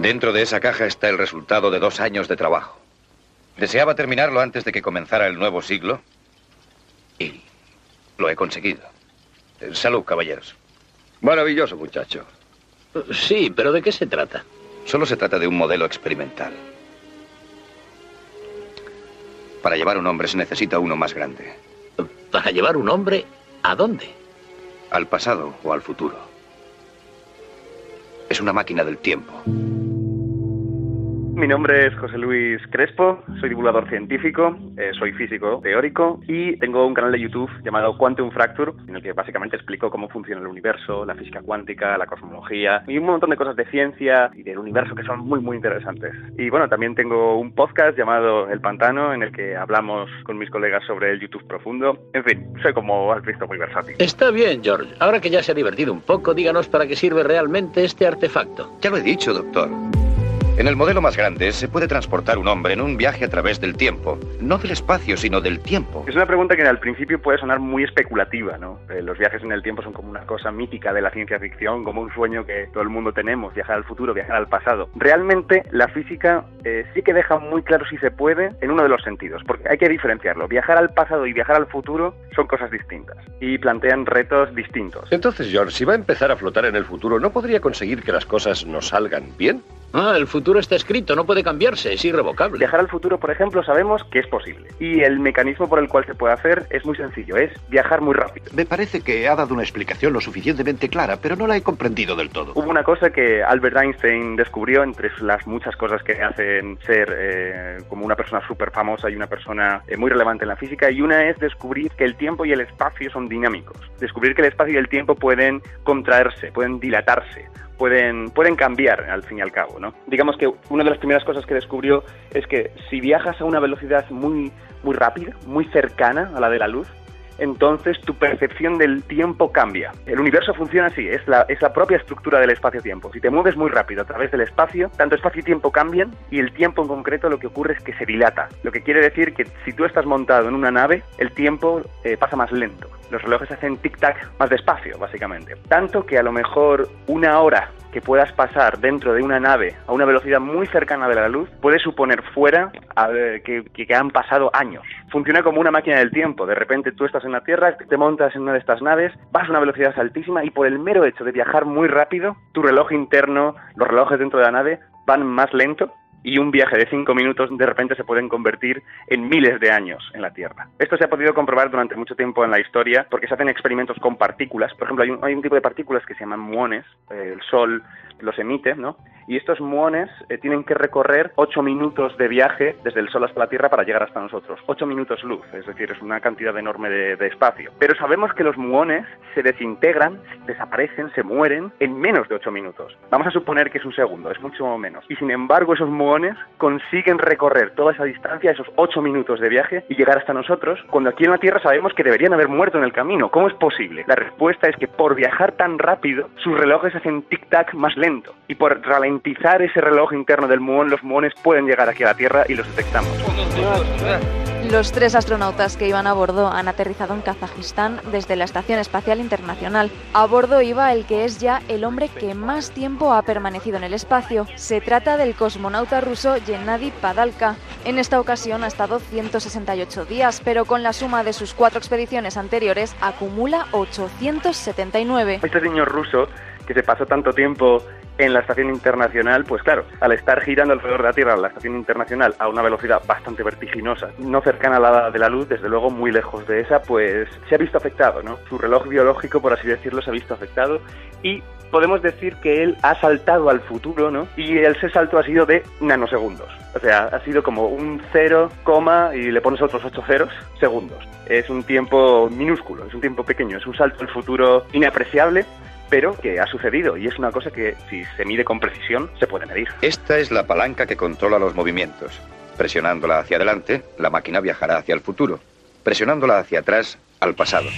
Dentro de esa caja está el resultado de dos años de trabajo. Deseaba terminarlo antes de que comenzara el nuevo siglo y lo he conseguido. Salud, caballeros. Maravilloso, muchacho. Sí, pero ¿de qué se trata? Solo se trata de un modelo experimental. Para llevar un hombre se necesita uno más grande. ¿Para llevar un hombre a dónde? Al pasado o al futuro. Es una máquina del tiempo. Mi nombre es José Luis Crespo, soy divulgador científico, eh, soy físico teórico y tengo un canal de YouTube llamado Quantum Fracture, en el que básicamente explico cómo funciona el universo, la física cuántica, la cosmología y un montón de cosas de ciencia y del universo que son muy muy interesantes. Y bueno, también tengo un podcast llamado El Pantano, en el que hablamos con mis colegas sobre el YouTube profundo. En fin, soy como has visto muy versátil. Está bien, George. Ahora que ya se ha divertido un poco, díganos para qué sirve realmente este artefacto. Ya lo he dicho, doctor. En el modelo más grande se puede transportar un hombre en un viaje a través del tiempo. No del espacio, sino del tiempo. Es una pregunta que al principio puede sonar muy especulativa, ¿no? Eh, los viajes en el tiempo son como una cosa mítica de la ciencia ficción, como un sueño que todo el mundo tenemos, viajar al futuro, viajar al pasado. Realmente la física eh, sí que deja muy claro si se puede en uno de los sentidos, porque hay que diferenciarlo. Viajar al pasado y viajar al futuro son cosas distintas y plantean retos distintos. Entonces, George, si va a empezar a flotar en el futuro, ¿no podría conseguir que las cosas nos salgan bien? Ah, el futuro está escrito, no puede cambiarse, es irrevocable. Viajar al futuro, por ejemplo, sabemos que es posible. Y el mecanismo por el cual se puede hacer es muy sencillo, es viajar muy rápido. Me parece que ha dado una explicación lo suficientemente clara, pero no la he comprendido del todo. Hubo una cosa que Albert Einstein descubrió entre las muchas cosas que hacen ser eh, como una persona súper famosa y una persona eh, muy relevante en la física, y una es descubrir que el tiempo y el espacio son dinámicos. Descubrir que el espacio y el tiempo pueden contraerse, pueden dilatarse pueden, pueden cambiar al fin y al cabo. ¿no? Digamos que una de las primeras cosas que descubrió es que si viajas a una velocidad muy, muy rápida, muy cercana a la de la luz, entonces tu percepción del tiempo cambia. El universo funciona así, es la, es la propia estructura del espacio-tiempo. Si te mueves muy rápido a través del espacio, tanto espacio y tiempo cambian y el tiempo en concreto lo que ocurre es que se dilata. Lo que quiere decir que si tú estás montado en una nave, el tiempo eh, pasa más lento. Los relojes hacen tic-tac más despacio, básicamente. Tanto que a lo mejor una hora que puedas pasar dentro de una nave a una velocidad muy cercana de la luz puede suponer fuera que, que, han pasado años. Funciona como una máquina del tiempo. De repente tú estás en la Tierra, te montas en una de estas naves, vas a una velocidad altísima y por el mero hecho de viajar muy rápido, tu reloj interno, los relojes dentro de la nave van más lento y un viaje de cinco minutos de repente se pueden convertir en miles de años en la Tierra. Esto se ha podido comprobar durante mucho tiempo en la historia porque se hacen experimentos con partículas. Por ejemplo, hay un, hay un tipo de partículas que se llaman muones, eh, el Sol los emite, ¿no? Y estos muones eh, tienen que recorrer ocho minutos de viaje desde el Sol hasta la Tierra para llegar hasta nosotros. Ocho minutos luz, es decir, es una cantidad enorme de, de espacio. Pero sabemos que los muones se desintegran, desaparecen, se mueren en menos de ocho minutos. Vamos a suponer que es un segundo, es mucho menos. Y sin embargo, esos muones consiguen recorrer toda esa distancia, esos ocho minutos de viaje, y llegar hasta nosotros, cuando aquí en la Tierra sabemos que deberían haber muerto en el camino. ¿Cómo es posible? La respuesta es que por viajar tan rápido, sus relojes hacen tic-tac más lento y por ralentizar ese reloj interno del muón, los muones pueden llegar aquí a la Tierra y los detectamos. Los tres astronautas que iban a bordo han aterrizado en Kazajistán desde la Estación Espacial Internacional. A bordo iba el que es ya el hombre que más tiempo ha permanecido en el espacio. Se trata del cosmonauta ruso Gennady Padalka. En esta ocasión ha estado 168 días, pero con la suma de sus cuatro expediciones anteriores acumula 879. Este señor ruso que se pasó tanto tiempo en la estación internacional, pues claro, al estar girando alrededor de la Tierra, la estación internacional, a una velocidad bastante vertiginosa, no cercana a la de la luz, desde luego muy lejos de esa, pues se ha visto afectado, ¿no? Su reloj biológico, por así decirlo, se ha visto afectado y podemos decir que él ha saltado al futuro, ¿no? Y ese salto ha sido de nanosegundos. O sea, ha sido como un cero, coma, y le pones otros ocho ceros, segundos. Es un tiempo minúsculo, es un tiempo pequeño, es un salto al futuro inapreciable, pero que ha sucedido y es una cosa que si se mide con precisión se puede medir. Esta es la palanca que controla los movimientos. Presionándola hacia adelante, la máquina viajará hacia el futuro. Presionándola hacia atrás, al pasado.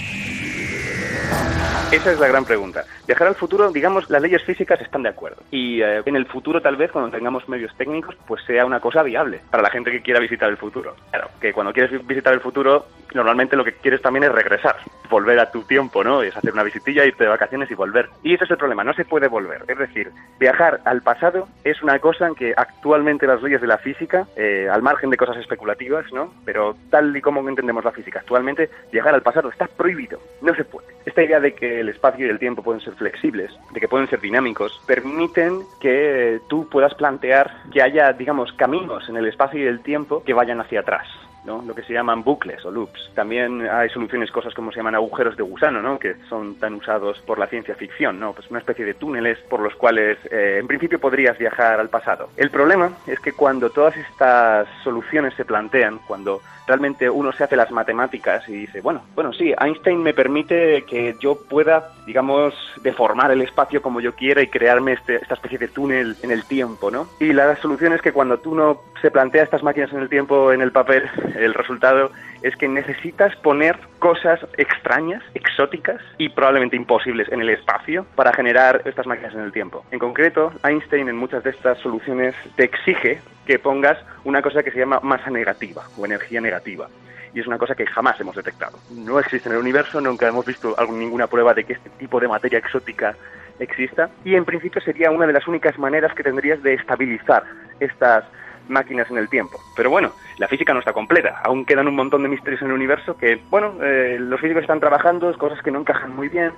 Esa es la gran pregunta. Viajar al futuro, digamos, las leyes físicas están de acuerdo. Y eh, en el futuro, tal vez, cuando tengamos medios técnicos, pues sea una cosa viable para la gente que quiera visitar el futuro. Claro, que cuando quieres visitar el futuro, normalmente lo que quieres también es regresar, volver a tu tiempo, ¿no? Es hacer una visitilla, irte de vacaciones y volver. Y ese es el problema, no se puede volver. Es decir, viajar al pasado es una cosa en que actualmente las leyes de la física, eh, al margen de cosas especulativas, ¿no? Pero tal y como entendemos la física actualmente, viajar al pasado está prohibido, no se puede. Esta idea de que el espacio y el tiempo pueden ser flexibles, de que pueden ser dinámicos, permiten que tú puedas plantear que haya, digamos, caminos en el espacio y el tiempo que vayan hacia atrás. Lo que se llaman bucles o loops. También hay soluciones, cosas como se llaman agujeros de gusano, ¿no? que son tan usados por la ciencia ficción, ¿no? pues una especie de túneles por los cuales eh, en principio podrías viajar al pasado. El problema es que cuando todas estas soluciones se plantean, cuando realmente uno se hace las matemáticas y dice, bueno, bueno, sí, Einstein me permite que yo pueda, digamos, deformar el espacio como yo quiera y crearme este, esta especie de túnel en el tiempo, ¿no? Y la solución es que cuando tú no se plantea estas máquinas en el tiempo, en el papel, el resultado es que necesitas poner cosas extrañas, exóticas y probablemente imposibles en el espacio para generar estas máquinas en el tiempo. En concreto, Einstein en muchas de estas soluciones te exige que pongas una cosa que se llama masa negativa o energía negativa y es una cosa que jamás hemos detectado. No existe en el universo, nunca hemos visto ninguna prueba de que este tipo de materia exótica exista y en principio sería una de las únicas maneras que tendrías de estabilizar estas máquinas en el tiempo. Pero bueno, la física no está completa. Aún quedan un montón de misterios en el universo que, bueno, eh, los físicos están trabajando, cosas que no encajan muy bien.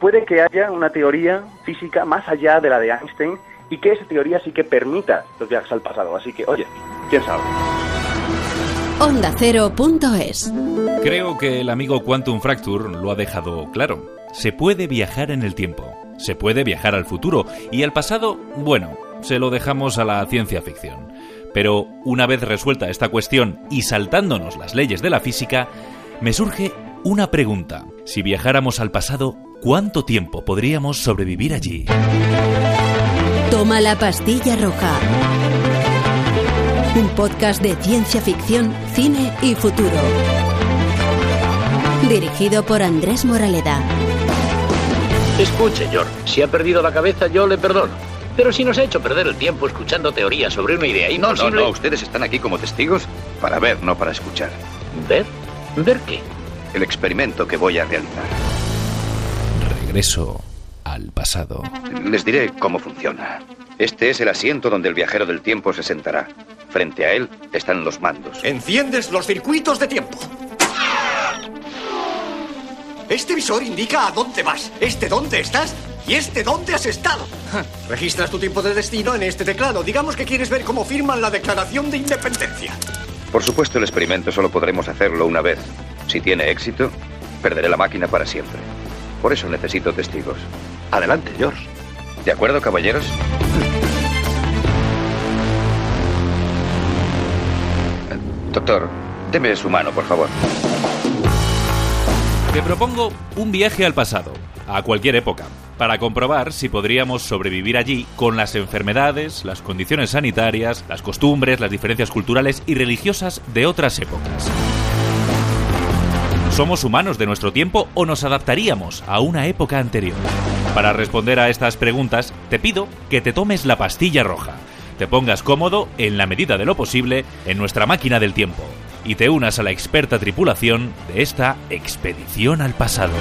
Puede que haya una teoría física más allá de la de Einstein y que esa teoría sí que permita los viajes al pasado. Así que, oye, quién sabe. Onda Cero.es Creo que el amigo Quantum Fracture lo ha dejado claro. Se puede viajar en el tiempo, se puede viajar al futuro y al pasado, bueno, se lo dejamos a la ciencia ficción. Pero una vez resuelta esta cuestión y saltándonos las leyes de la física, me surge una pregunta. Si viajáramos al pasado, ¿cuánto tiempo podríamos sobrevivir allí? Toma la pastilla roja. Un podcast de ciencia ficción, cine y futuro. Dirigido por Andrés Moraleda. Escuche, George, si ha perdido la cabeza yo le perdono. Pero si nos ha hecho perder el tiempo escuchando teorías sobre una idea No, imposible... no, no, ustedes están aquí como testigos para ver, no para escuchar. ¿Ver? ¿Ver qué? El experimento que voy a realizar. Regreso al pasado. Les diré cómo funciona. Este es el asiento donde el viajero del tiempo se sentará. Frente a él están los mandos. Enciendes los circuitos de tiempo. Este visor indica a dónde vas, este dónde estás y este dónde has estado. Registras tu tiempo de destino en este teclado. Digamos que quieres ver cómo firman la Declaración de Independencia. Por supuesto, el experimento solo podremos hacerlo una vez. Si tiene éxito, perderé la máquina para siempre. Por eso necesito testigos. Adelante, George. ¿De acuerdo, caballeros? Doctor, deme su mano, por favor. Te propongo un viaje al pasado, a cualquier época, para comprobar si podríamos sobrevivir allí con las enfermedades, las condiciones sanitarias, las costumbres, las diferencias culturales y religiosas de otras épocas. ¿Somos humanos de nuestro tiempo o nos adaptaríamos a una época anterior? Para responder a estas preguntas, te pido que te tomes la pastilla roja, te pongas cómodo, en la medida de lo posible, en nuestra máquina del tiempo y te unas a la experta tripulación de esta expedición al pasado.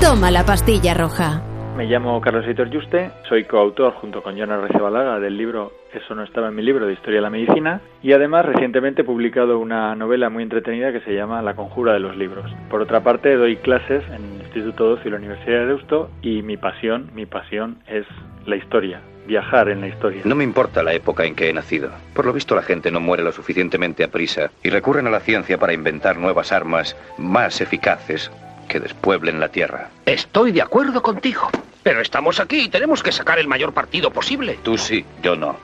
Toma la pastilla roja. Me llamo Carlos Hitor Juste, soy coautor junto con Jonas Recebalaga del libro Eso no estaba en mi libro de Historia de la Medicina y además recientemente he publicado una novela muy entretenida que se llama La conjura de los libros. Por otra parte doy clases en el Instituto Doce y la Universidad de Deusto y mi pasión, mi pasión es la historia, viajar en la historia. No me importa la época en que he nacido. Por lo visto la gente no muere lo suficientemente a prisa y recurren a la ciencia para inventar nuevas armas más eficaces que despueblen la Tierra. Estoy de acuerdo contigo. Pero estamos aquí y tenemos que sacar el mayor partido posible. Tú sí, yo no.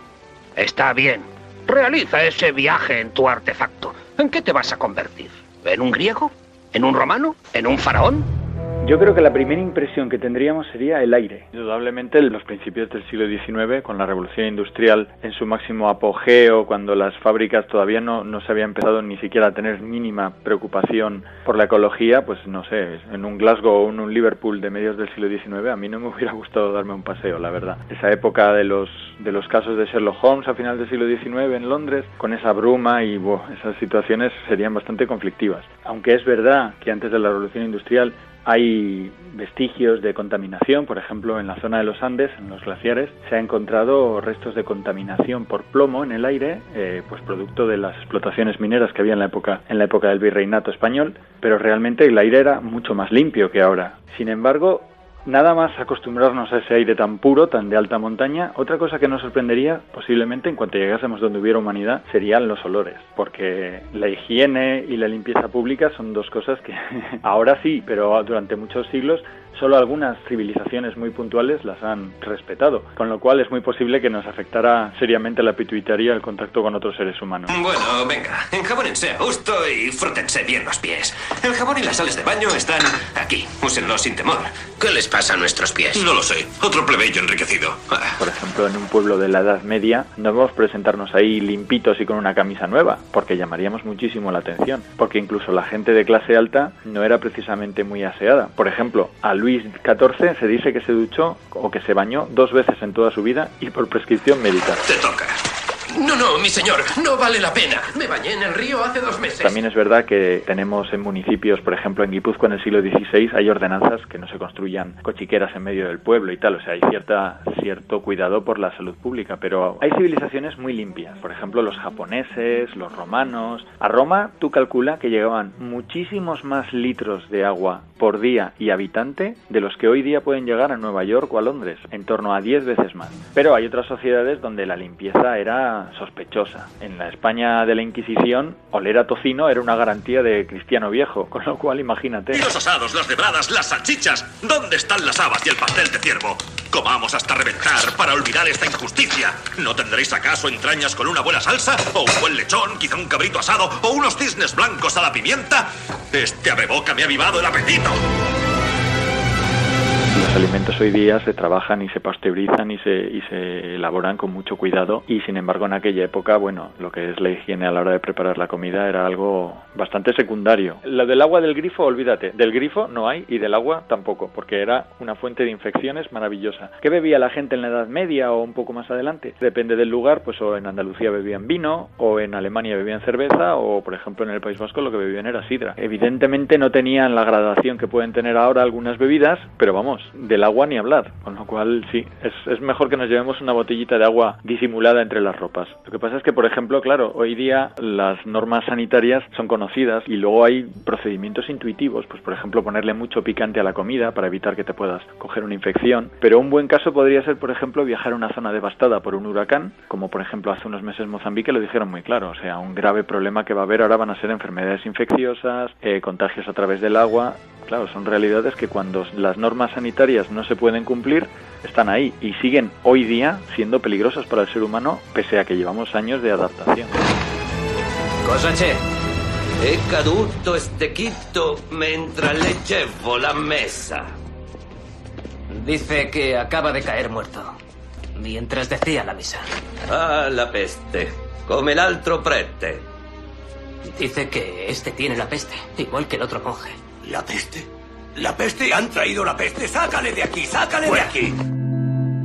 Está bien. Realiza ese viaje en tu artefacto. ¿En qué te vas a convertir? ¿En un griego? ¿En un romano? ¿En un faraón? Yo creo que la primera impresión que tendríamos sería el aire. Indudablemente en los principios del siglo XIX, con la revolución industrial en su máximo apogeo, cuando las fábricas todavía no, no se había empezado ni siquiera a tener mínima preocupación por la ecología, pues no sé, en un Glasgow o en un Liverpool de medios del siglo XIX a mí no me hubiera gustado darme un paseo, la verdad. Esa época de los, de los casos de Sherlock Holmes a final del siglo XIX en Londres, con esa bruma y esas situaciones serían bastante conflictivas. Aunque es verdad que antes de la revolución industrial hay vestigios de contaminación, por ejemplo, en la zona de los Andes, en los glaciares, se ha encontrado restos de contaminación por plomo en el aire, eh, pues producto de las explotaciones mineras que había en la época en la época del virreinato español, pero realmente el aire era mucho más limpio que ahora. Sin embargo, Nada más acostumbrarnos a ese aire tan puro, tan de alta montaña, otra cosa que nos sorprendería posiblemente en cuanto llegásemos donde hubiera humanidad serían los olores, porque la higiene y la limpieza pública son dos cosas que ahora sí, pero durante muchos siglos solo algunas civilizaciones muy puntuales las han respetado, con lo cual es muy posible que nos afectara seriamente la pituitaría el contacto con otros seres humanos. Bueno, venga, enjabónense a gusto y frótense bien los pies. El jabón y las sales de baño están aquí, úsenlos sin temor. ¿Qué les pasa a nuestros pies? No lo sé, otro plebeyo enriquecido. Ah. Por ejemplo, en un pueblo de la Edad Media no debemos presentarnos ahí limpitos y con una camisa nueva, porque llamaríamos muchísimo la atención, porque incluso la gente de clase alta no era precisamente muy aseada. Por ejemplo, al Luis XIV se dice que se duchó o que se bañó dos veces en toda su vida y por prescripción médica. Te toca. No, no, mi señor, no vale la pena. Me bañé en el río hace dos meses. También es verdad que tenemos en municipios, por ejemplo en Guipúzcoa en el siglo XVI, hay ordenanzas que no se construyan cochiqueras en medio del pueblo y tal, o sea, hay cierta, cierto cuidado por la salud pública, pero hay civilizaciones muy limpias, por ejemplo los japoneses, los romanos. A Roma tú calcula que llegaban muchísimos más litros de agua por día y habitante de los que hoy día pueden llegar a Nueva York o a Londres, en torno a 10 veces más. Pero hay otras sociedades donde la limpieza era sospechosa. En la España de la Inquisición, oler a tocino era una garantía de cristiano viejo, con lo cual imagínate. ¿Y los asados, las debradas, las salchichas? ¿Dónde están las habas y el pastel de ciervo? Comamos hasta reventar para olvidar esta injusticia. ¿No tendréis acaso entrañas con una buena salsa? ¿O un buen lechón, quizá un cabrito asado? ¿O unos cisnes blancos a la pimienta? Este abreboca me ha avivado el apetito. Los alimentos hoy día se trabajan y se pasteurizan y se, y se elaboran con mucho cuidado y sin embargo en aquella época, bueno, lo que es la higiene a la hora de preparar la comida era algo bastante secundario. Lo del agua del grifo, olvídate, del grifo no hay y del agua tampoco, porque era una fuente de infecciones maravillosa. ¿Qué bebía la gente en la Edad Media o un poco más adelante? Depende del lugar, pues o en Andalucía bebían vino, o en Alemania bebían cerveza, o por ejemplo en el País Vasco lo que bebían era sidra. Evidentemente no tenían la gradación que pueden tener ahora algunas bebidas, pero vamos, del agua ni hablar, con lo cual sí, es, es, mejor que nos llevemos una botellita de agua disimulada entre las ropas. Lo que pasa es que, por ejemplo, claro, hoy día las normas sanitarias son conocidas y luego hay procedimientos intuitivos, pues por ejemplo ponerle mucho picante a la comida para evitar que te puedas coger una infección, pero un buen caso podría ser, por ejemplo, viajar a una zona devastada por un huracán, como por ejemplo hace unos meses Mozambique lo dijeron muy claro, o sea, un grave problema que va a haber ahora van a ser enfermedades infecciosas, eh, contagios a través del agua, claro, son realidades que cuando las normas sanitarias no se pueden cumplir, están ahí y siguen hoy día siendo peligrosas para el ser humano, pese a que llevamos años de adaptación. Cosa c'è? È caduto stecchito mentre leggevo la mesa. Dice que acaba de caer muerto. Mientras decía la misa. Ah, la peste. Come l'altro prete. Dice que este tiene la peste, igual que el otro monje. ¿La peste? ¿La peste? ¿Han traído la peste? ¡Sácale de aquí! ¡Sácale de aquí!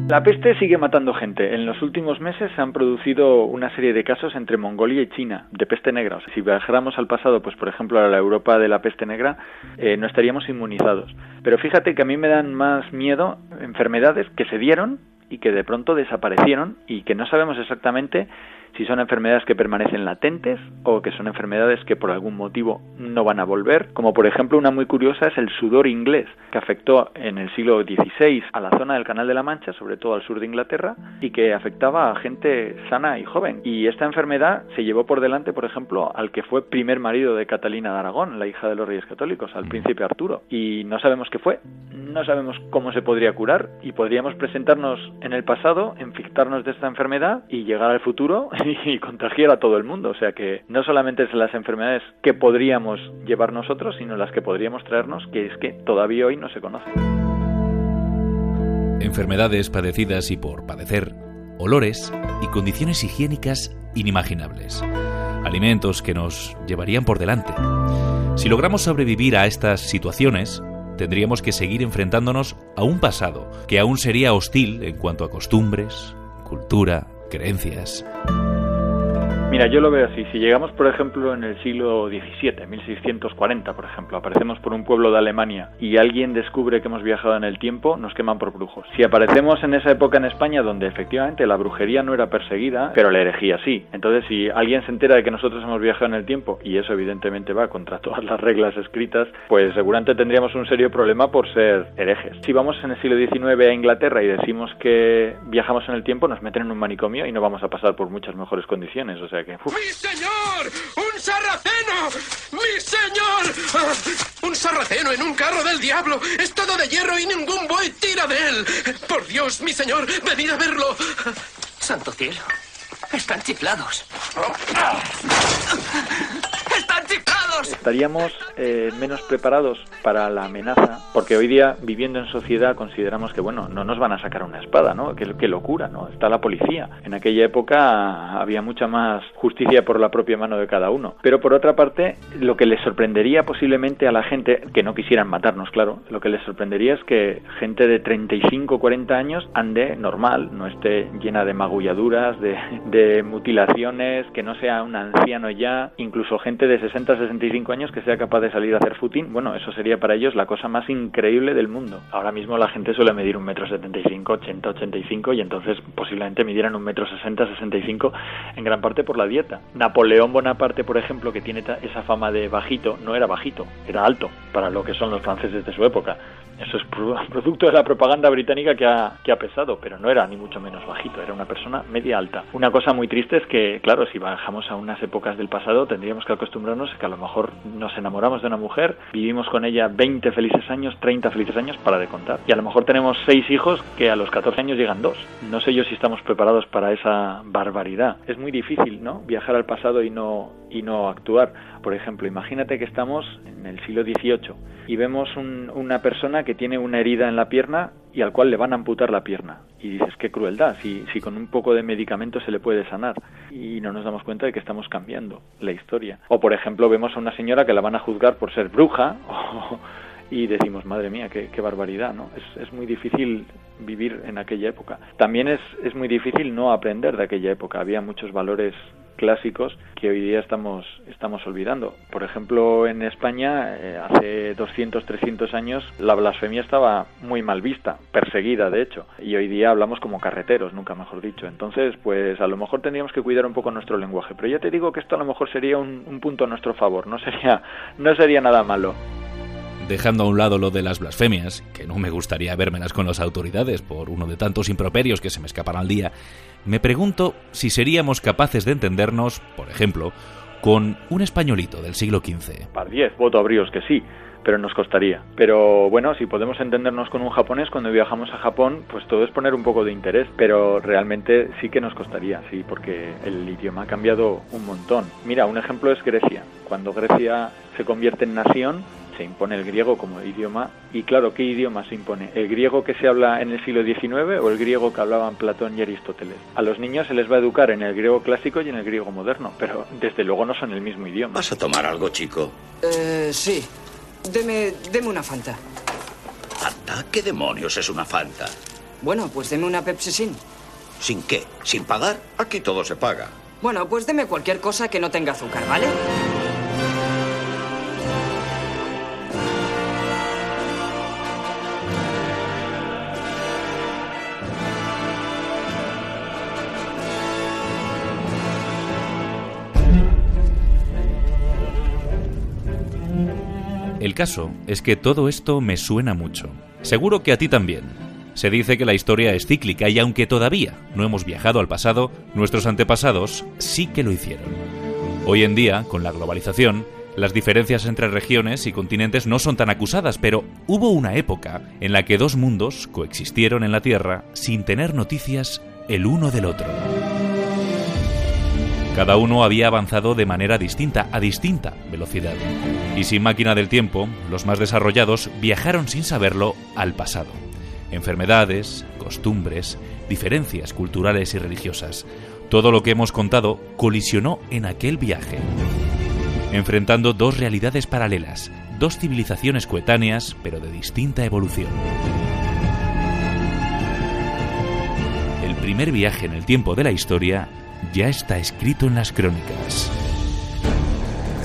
La peste sigue matando gente. En los últimos meses se han producido una serie de casos entre Mongolia y China de peste negra. O sea, si viajáramos al pasado, pues por ejemplo a la Europa de la peste negra, eh, no estaríamos inmunizados. Pero fíjate que a mí me dan más miedo enfermedades que se dieron y que de pronto desaparecieron y que no sabemos exactamente si son enfermedades que permanecen latentes o que son enfermedades que por algún motivo no van a volver, como por ejemplo una muy curiosa es el sudor inglés, que afectó en el siglo XVI a la zona del Canal de la Mancha, sobre todo al sur de Inglaterra, y que afectaba a gente sana y joven. Y esta enfermedad se llevó por delante, por ejemplo, al que fue primer marido de Catalina de Aragón, la hija de los reyes católicos, al príncipe Arturo. Y no sabemos qué fue. no sabemos cómo se podría curar y podríamos presentarnos en el pasado, infectarnos de esta enfermedad y llegar al futuro y contagiar a todo el mundo. O sea que no solamente es las enfermedades que podríamos llevar nosotros, sino las que podríamos traernos, que es que todavía hoy no se conocen. Enfermedades padecidas y por padecer, olores y condiciones higiénicas inimaginables. Alimentos que nos llevarían por delante. Si logramos sobrevivir a estas situaciones, tendríamos que seguir enfrentándonos a un pasado que aún sería hostil en cuanto a costumbres, cultura, creencias. Mira, yo lo veo así. Si llegamos, por ejemplo, en el siglo XVII, 1640, por ejemplo, aparecemos por un pueblo de Alemania y alguien descubre que hemos viajado en el tiempo, nos queman por brujos. Si aparecemos en esa época en España donde efectivamente la brujería no era perseguida, pero la herejía sí. Entonces, si alguien se entera de que nosotros hemos viajado en el tiempo, y eso evidentemente va contra todas las reglas escritas, pues seguramente tendríamos un serio problema por ser herejes. Si vamos en el siglo XIX a Inglaterra y decimos que viajamos en el tiempo, nos meten en un manicomio y no vamos a pasar por muchas mejores condiciones. Que... uf. ¡Mi señor! ¡Un sarraceno! ¡Mi señor! Ah, ¡Un sarraceno en un carro del diablo! ¡Es todo de hierro y ningún buey tira de él! ¡Por Dios, mi señor! ¡Venid a verlo! Santo cielo. Están chiflados. Estaríamos eh, menos preparados para la amenaza, porque hoy día, viviendo en sociedad, consideramos que, bueno, no nos van a sacar una espada, ¿no? Qué, locura, ¿no? Está la policía. En aquella época había mucha más justicia por la propia mano de cada uno. Pero por otra parte, lo que les sorprendería posiblemente a la gente, que no quisieran matarnos, claro, lo que les sorprendería es que gente de 35, 40 años ande normal, no esté llena de magulladuras, de mutilaciones, que no sea un anciano ya, incluso gente de 60, 65 años que sea capaz de salir a hacer footing, bueno, eso sería para ellos la cosa más increíble del mundo. Ahora mismo la gente suele medir un metro 75, 80, 85 y entonces posiblemente midieran un metro 60, 65 en gran parte por la dieta. Napoleón Bonaparte, por ejemplo, que tiene esa fama de bajito, no era bajito, era alto para lo que son los franceses de su época. Eso es pro- producto de la propaganda británica que ha pesado, pero no era ni mucho menos bajito, era una persona media alta. Una cosa muy triste es que, claro, si bajamos a unas épocas del pasado, tendríamos que acostumbrarnos a que a lo mejor nos enamoramos de una mujer, vivimos con ella 20 felices años, 30 felices años para de contar. Y a lo mejor tenemos seis hijos que a los 14 años llegan dos. No sé yo si estamos preparados para esa barbaridad. Es muy difícil, ¿no? Viajar al pasado y no, y no actuar. Por ejemplo, imagínate que estamos en el siglo XVIII y vemos un- una persona que tiene una herida en la pierna y al cual le van a amputar la pierna. Y dices, qué crueldad, si, si con un poco de medicamento se le puede sanar. Y no nos damos cuenta de que estamos cambiando la historia. O, por ejemplo, vemos a una señora que la van a juzgar por ser bruja y decimos, madre mía, qué, qué barbaridad, ¿no? Es, es muy difícil vivir en aquella época. También es, es muy difícil no aprender de aquella época. Había muchos valores clásicos que hoy día estamos, estamos olvidando. Por ejemplo, en España, eh, hace 200, 300 años, la blasfemia estaba muy mal vista, perseguida, de hecho, y hoy día hablamos como carreteros, nunca mejor dicho. Entonces, pues a lo mejor tendríamos que cuidar un poco nuestro lenguaje, pero ya te digo que esto a lo mejor sería un, un punto a nuestro favor, no sería, no sería nada malo. Dejando a un lado lo de las blasfemias, que no me gustaría vérmelas con las autoridades por uno de tantos improperios que se me escapan al día, me pregunto si seríamos capaces de entendernos, por ejemplo, con un españolito del siglo XV. Par 10, voto a que sí, pero nos costaría. Pero bueno, si podemos entendernos con un japonés cuando viajamos a Japón, pues todo es poner un poco de interés, pero realmente sí que nos costaría, sí, porque el idioma ha cambiado un montón. Mira, un ejemplo es Grecia. Cuando Grecia se convierte en nación, se impone el griego como idioma y claro, ¿qué idioma se impone? ¿El griego que se habla en el siglo XIX o el griego que hablaban Platón y Aristóteles? A los niños se les va a educar en el griego clásico y en el griego moderno, pero desde luego no son el mismo idioma. ¿Vas a tomar algo, chico? Eh, sí. Deme, deme una Fanta. ¿Fanta? ¿Qué demonios es una Fanta? Bueno, pues deme una Pepsi Sin. ¿Sin qué? ¿Sin pagar? Aquí todo se paga. Bueno, pues deme cualquier cosa que no tenga azúcar, ¿vale? Caso es que todo esto me suena mucho. Seguro que a ti también. Se dice que la historia es cíclica y aunque todavía no hemos viajado al pasado, nuestros antepasados sí que lo hicieron. Hoy en día, con la globalización, Las diferencias entre regiones y continentes no son tan acusadas, pero hubo una época en la que dos mundos coexistieron en la Tierra sin tener noticias el uno del otro. Cada uno había avanzado de manera distinta, a distinta velocidad. Y sin máquina del tiempo, los más desarrollados viajaron sin saberlo al pasado. Enfermedades, costumbres, diferencias culturales y religiosas. Todo lo que hemos contado colisionó en aquel viaje, enfrentando dos realidades paralelas, dos civilizaciones coetáneas, pero de distinta evolución. El primer viaje en el tiempo de la historia ya está escrito en las crónicas.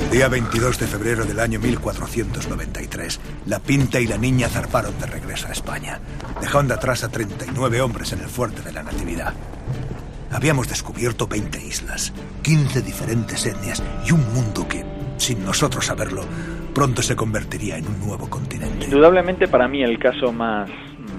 El día 22 de febrero del año 1493, la Pinta y la niña zarparon de regreso a España, dejando atrás a 39 hombres en el fuerte de la Natividad. Habíamos descubierto 20 islas, 15 diferentes etnias y un mundo que, sin nosotros saberlo, pronto se convertiría en un nuevo continente. Indudablemente para mí el caso más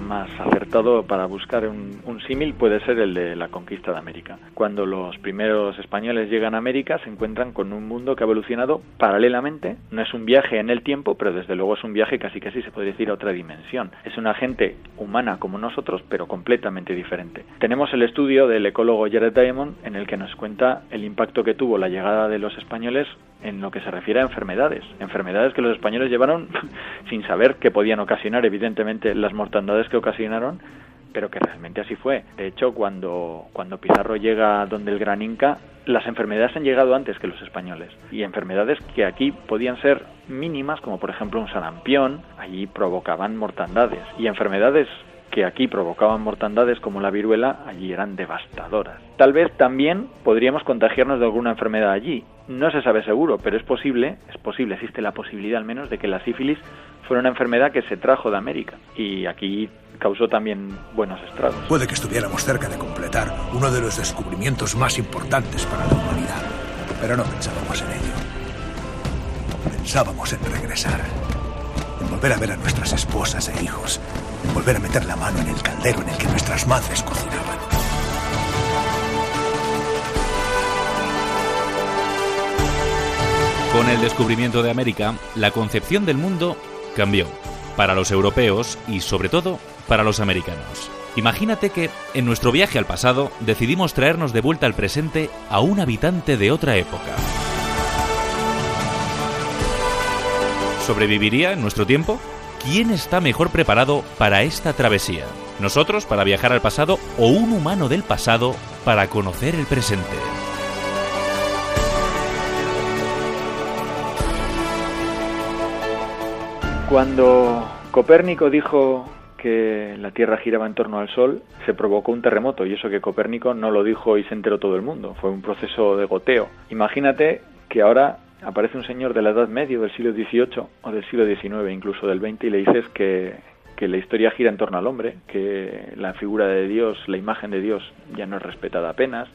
más acertado para buscar un, un símil puede ser el de la conquista de América. Cuando los primeros españoles llegan a América se encuentran con un mundo que ha evolucionado paralelamente. No es un viaje en el tiempo, pero desde luego es un viaje casi casi se podría decir a otra dimensión. Es una gente humana como nosotros, pero completamente diferente. Tenemos el estudio del ecólogo Jared Diamond en el que nos cuenta el impacto que tuvo la llegada de los españoles en lo que se refiere a enfermedades. Enfermedades que los españoles llevaron sin saber que podían ocasionar, evidentemente, las mortandades que ocasionaron, pero que realmente así fue. De hecho, cuando, cuando Pizarro llega donde el gran Inca, las enfermedades han llegado antes que los españoles. Y enfermedades que aquí podían ser mínimas, como por ejemplo un sarampión, allí provocaban mortandades. Y enfermedades que aquí provocaban mortandades como la viruela, allí eran devastadoras. Tal vez también podríamos contagiarnos de alguna enfermedad allí. No se sabe seguro, pero es posible, es posible, existe la posibilidad al menos de que la sífilis fuera una enfermedad que se trajo de América y aquí causó también buenos estragos. Puede que estuviéramos cerca de completar uno de los descubrimientos más importantes para la humanidad, pero no pensábamos en ello. Pensábamos en regresar, en volver a ver a nuestras esposas e hijos, en volver a meter la mano en el caldero en el que nuestras madres cocinaban. Con el descubrimiento de América, la concepción del mundo cambió, para los europeos y sobre todo para los americanos. Imagínate que en nuestro viaje al pasado decidimos traernos de vuelta al presente a un habitante de otra época. ¿Sobreviviría en nuestro tiempo? ¿Quién está mejor preparado para esta travesía? ¿Nosotros para viajar al pasado o un humano del pasado para conocer el presente? Cuando Copérnico dijo que la Tierra giraba en torno al Sol, se provocó un terremoto, y eso que Copérnico no lo dijo y se enteró todo el mundo, fue un proceso de goteo. Imagínate que ahora aparece un señor de la Edad Media, del siglo XVIII o del siglo XIX, incluso del XX, y le dices que, que la historia gira en torno al hombre, que la figura de Dios, la imagen de Dios ya no es respetada apenas,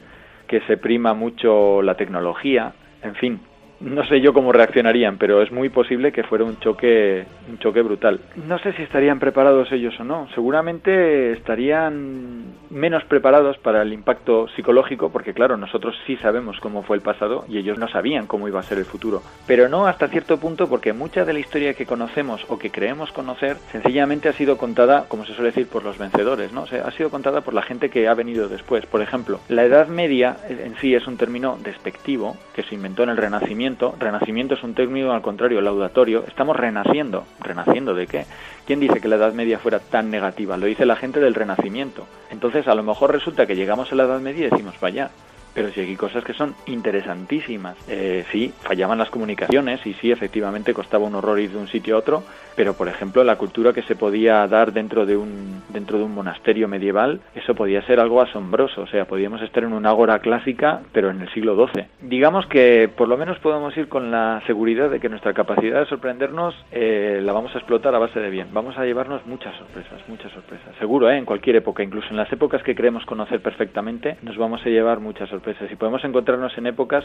que se prima mucho la tecnología, en fin, no sé yo cómo reaccionarían, pero es muy posible que fuera un choque, un choque brutal. No sé si estarían preparados ellos o no. Seguramente estarían menos preparados para el impacto psicológico, porque claro, nosotros sí sabemos cómo fue el pasado y ellos no sabían cómo iba a ser el futuro. Pero no hasta cierto punto, porque mucha de la historia que conocemos o que creemos conocer, sencillamente ha sido contada, como se suele decir, por los vencedores, ¿no? Ha sido contada por la gente que ha venido después. Por ejemplo, la Edad Media en sí es un término despectivo que se inventó en el Renacimiento renacimiento, es un término al contrario, laudatorio, estamos renaciendo. ¿Renaciendo de qué? ¿Quién dice que la Edad Media fuera tan negativa? Lo dice la gente del Renacimiento. Entonces, a lo mejor resulta que llegamos a la Edad Media y decimos, vaya, pero sí hay cosas que son interesantísimas. Eh, sí, fallaban las comunicaciones y sí, efectivamente costaba un horror ir de un sitio a otro, pero por ejemplo la cultura que se podía dar dentro de un dentro de un monasterio medieval, eso podía ser algo asombroso, o sea, podíamos estar en una ágora clásica, pero en el siglo XII. Digamos que por lo menos podemos ir con la seguridad de que nuestra capacidad de sorprendernos eh, la vamos a explotar a base de bien. Vamos a llevarnos muchas sorpresas, muchas sorpresas. Seguro, ¿eh? en cualquier época, incluso en las épocas que creemos conocer perfectamente, nos vamos a llevar muchas sorpresas y podemos encontrarnos en épocas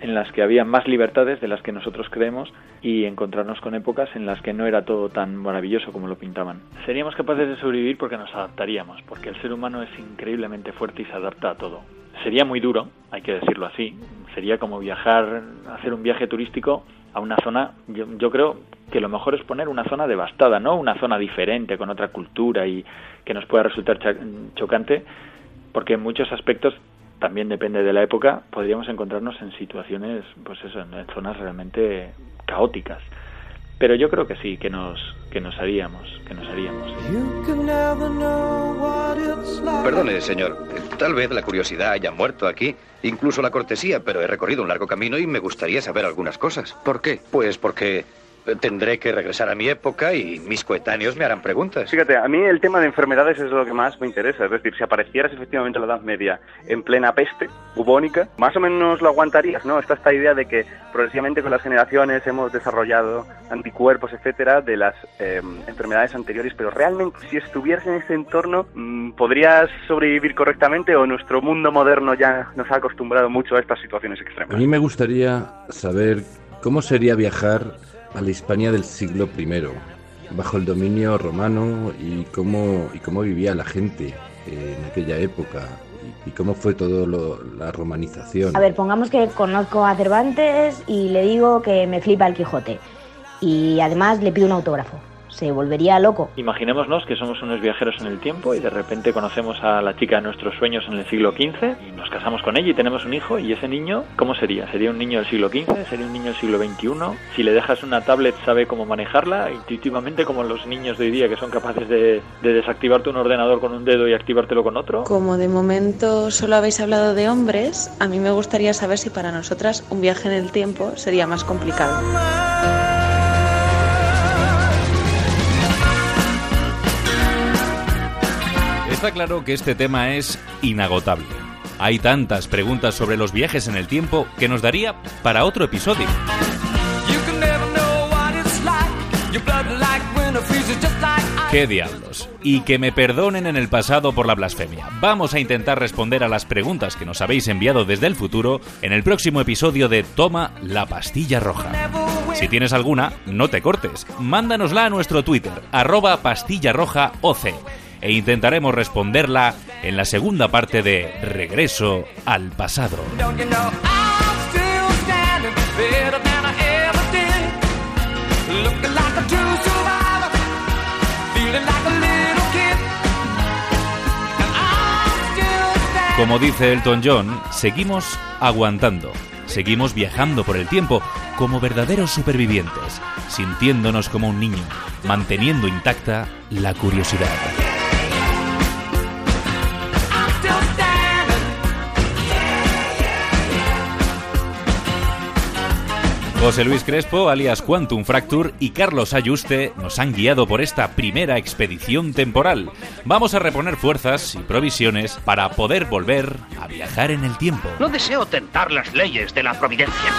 en las que había más libertades de las que nosotros creemos y encontrarnos con épocas en las que no era todo tan maravilloso como lo pintaban. Seríamos capaces de sobrevivir porque nos adaptaríamos, porque el ser humano es increíblemente fuerte y se adapta a todo. Sería muy duro, hay que decirlo así. Sería como viajar, hacer un viaje turístico a una zona, yo, yo creo que lo mejor es poner una zona devastada, no una zona diferente, con otra cultura y que nos pueda resultar chocante, porque en muchos aspectos también depende de la época, podríamos encontrarnos en situaciones, pues eso, en zonas realmente caóticas. Pero yo creo que sí, que nos, que nos haríamos, que nos haríamos. Perdone, señor. Tal vez la curiosidad haya muerto aquí, incluso la cortesía, pero he recorrido un largo camino y me gustaría saber algunas cosas. ¿Por qué? Pues porque tendré que regresar a mi época y mis coetáneos me harán preguntas. Fíjate, a mí el tema de enfermedades es lo que más me interesa. Es decir, si aparecieras efectivamente en la Edad Media en plena peste bubónica, más o menos lo aguantarías, ¿no? Está esta idea de que progresivamente con las generaciones hemos desarrollado anticuerpos, etcétera, de las eh, enfermedades anteriores, pero realmente si estuvieras en ese entorno, mm, ¿podrías sobrevivir correctamente o nuestro mundo moderno ya nos ha acostumbrado mucho a estas situaciones A extremas? mí me gustaría saber cómo sería viajar a la Hispania del siglo I, bajo el dominio romano y cómo, y cómo vivía la gente en aquella época y, y cómo fue todo lo- la romanización. A ver, pongamos que conozco a Cervantes y le digo que me flipa el Quijote. Y además le pido un autógrafo. Se volvería loco. Imaginémonos que somos unos viajeros en el tiempo y de repente conocemos a la chica de nuestros sueños en el siglo XV y nos casamos con ella y tenemos un hijo y ese niño, ¿cómo sería? ¿Sería un niño del siglo XV? ¿Sería un niño del siglo XXI? Si le dejas una tablet sabe cómo manejarla intuitivamente como los niños de hoy día que son capaces de, de desactivarte un ordenador con un dedo y activártelo con otro. Como de momento solo habéis hablado de hombres, a mí me gustaría saber si para nosotras un viaje en el tiempo sería más complicado. Está claro que este tema es inagotable. Hay tantas preguntas sobre los viajes en el tiempo que nos daría para otro episodio. ¿Qué diablos? Y que me perdonen en el pasado por la blasfemia. Vamos a intentar responder a las preguntas que nos habéis enviado desde el futuro en el próximo episodio de Toma la pastilla roja. Si tienes alguna, no te cortes. Mándanosla a nuestro Twitter, arroba pastilla roja OC, e intentaremos responderla en la segunda parte de Regreso al pasado. Como dice Elton John, seguimos aguantando, seguimos viajando por el tiempo como verdaderos supervivientes, sintiéndonos como un niño, manteniendo intacta la curiosidad. José Luis Crespo, alias Quantum Fracture, y Carlos Ayuste nos han guiado por esta primera expedición temporal. Vamos a reponer fuerzas y provisiones para poder volver a viajar en el tiempo. No deseo tentar las leyes de la providencia.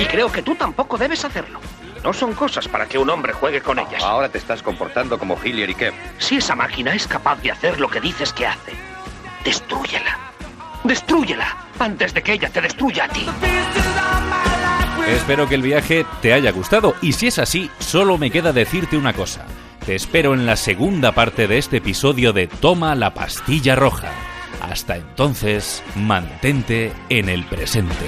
Y creo que tú tampoco debes hacerlo. No son cosas para que un hombre juegue con ellas. Ahora te estás comportando como Hillier y Kemp. Si esa máquina es capaz de hacer lo que dices que hace, destrúyela. Destrúyela antes de que ella te destruya a ti. Espero que el viaje te haya gustado y si es así, solo me queda decirte una cosa. Te espero en la segunda parte de este episodio de Toma la pastilla roja. Hasta entonces, mantente en el presente.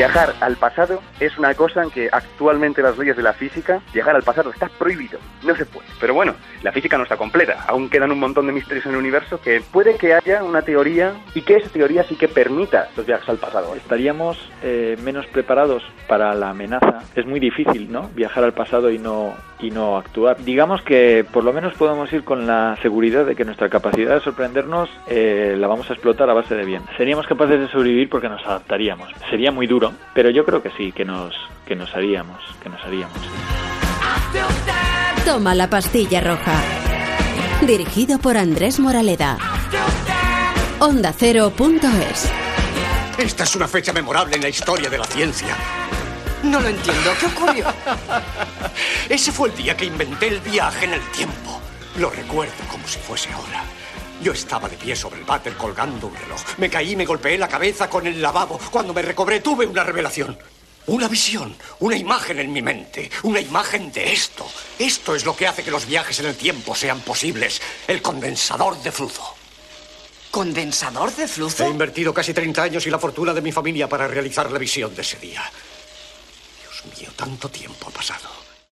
Viajar al pasado es una cosa en que actualmente las leyes de la física, viajar al pasado está prohibido, no se puede. Pero bueno, la física no está completa, aún quedan un montón de misterios en el universo que puede que haya una teoría y que esa teoría sí que permita los viajes al pasado. Estaríamos eh, menos preparados para la amenaza. Es muy difícil, ¿no? Viajar al pasado y no y no actuar. Digamos que por lo menos podemos ir con la seguridad de que nuestra capacidad de sorprendernos eh, la vamos a explotar a base de bien. Seríamos capaces de sobrevivir porque nos adaptaríamos. Sería muy duro, pero yo creo que sí, que nos que nos haríamos, que nos haríamos. Toma la pastilla roja. Dirigido por Andrés Moraleda. Onda Cero.es. Esta es una fecha memorable en la historia de la ciencia. No lo entiendo. ¿Qué ocurrió? Ese fue el día que inventé el viaje en el tiempo. Lo recuerdo como si fuese ahora. Yo estaba de pie sobre el váter colgando un reloj. Me caí y me golpeé la cabeza con el lavabo. Cuando me recobré tuve una revelación. Una visión, una imagen en mi mente, una imagen de esto. Esto es lo que hace que los viajes en el tiempo sean posibles. El condensador de flujo. ¿Condensador de flujo? He invertido casi 30 años y la fortuna de mi familia para realizar la visión de ese día. Mío, tanto tiempo ha pasado.